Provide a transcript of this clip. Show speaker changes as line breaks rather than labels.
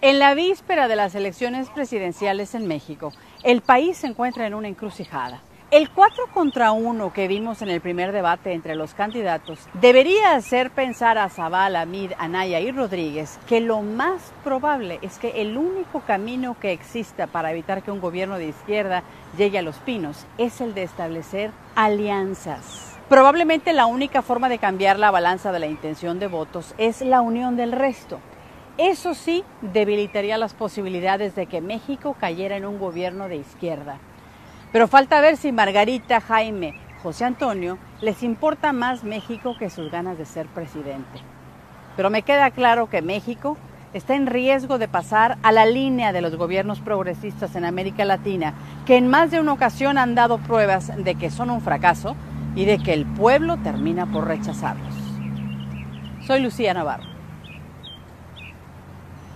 En la víspera de las elecciones presidenciales en México, el país se encuentra en una encrucijada. El 4 contra 1 que vimos en el primer debate entre los candidatos debería hacer pensar a Zavala, Mid, Anaya y Rodríguez que lo más probable es que el único camino que exista para evitar que un gobierno de izquierda llegue a los pinos es el de establecer alianzas. Probablemente la única forma de cambiar la balanza de la intención de votos es la unión del resto. Eso sí debilitaría las posibilidades de que México cayera en un gobierno de izquierda. Pero falta ver si Margarita, Jaime, José Antonio les importa más México que sus ganas de ser presidente. Pero me queda claro que México está en riesgo de pasar a la línea de los gobiernos progresistas en América Latina, que en más de una ocasión han dado pruebas de que son un fracaso y de que el pueblo termina por rechazarlos. Soy Lucía Navarro.